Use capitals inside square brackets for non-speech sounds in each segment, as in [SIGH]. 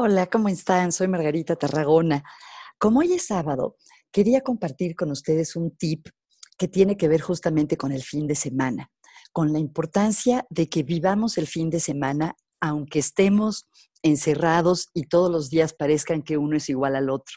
Hola, ¿cómo están? Soy Margarita Tarragona. Como hoy es sábado, quería compartir con ustedes un tip que tiene que ver justamente con el fin de semana, con la importancia de que vivamos el fin de semana aunque estemos encerrados y todos los días parezcan que uno es igual al otro.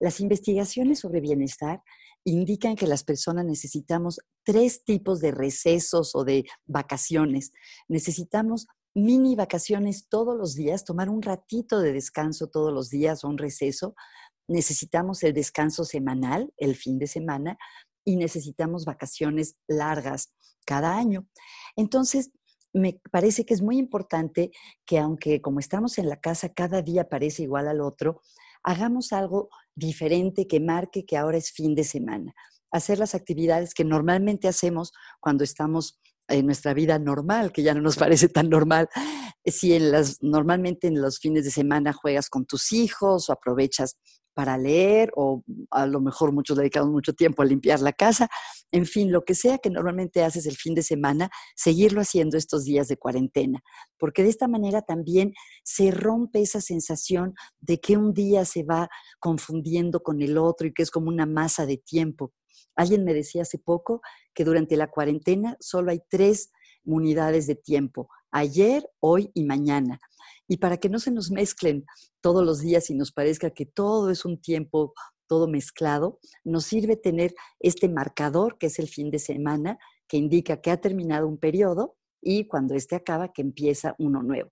Las investigaciones sobre bienestar indican que las personas necesitamos tres tipos de recesos o de vacaciones. Necesitamos mini vacaciones todos los días, tomar un ratito de descanso todos los días o un receso. Necesitamos el descanso semanal, el fin de semana, y necesitamos vacaciones largas cada año. Entonces, me parece que es muy importante que aunque como estamos en la casa cada día parece igual al otro, hagamos algo diferente que marque que ahora es fin de semana. Hacer las actividades que normalmente hacemos cuando estamos en nuestra vida normal, que ya no nos [LAUGHS] parece tan normal. Si en las, normalmente en los fines de semana juegas con tus hijos o aprovechas para leer o a lo mejor muchos dedicamos mucho tiempo a limpiar la casa, en fin, lo que sea que normalmente haces el fin de semana, seguirlo haciendo estos días de cuarentena, porque de esta manera también se rompe esa sensación de que un día se va confundiendo con el otro y que es como una masa de tiempo. Alguien me decía hace poco que durante la cuarentena solo hay tres unidades de tiempo, ayer, hoy y mañana. Y para que no se nos mezclen todos los días y nos parezca que todo es un tiempo todo mezclado, nos sirve tener este marcador que es el fin de semana, que indica que ha terminado un periodo y cuando este acaba, que empieza uno nuevo.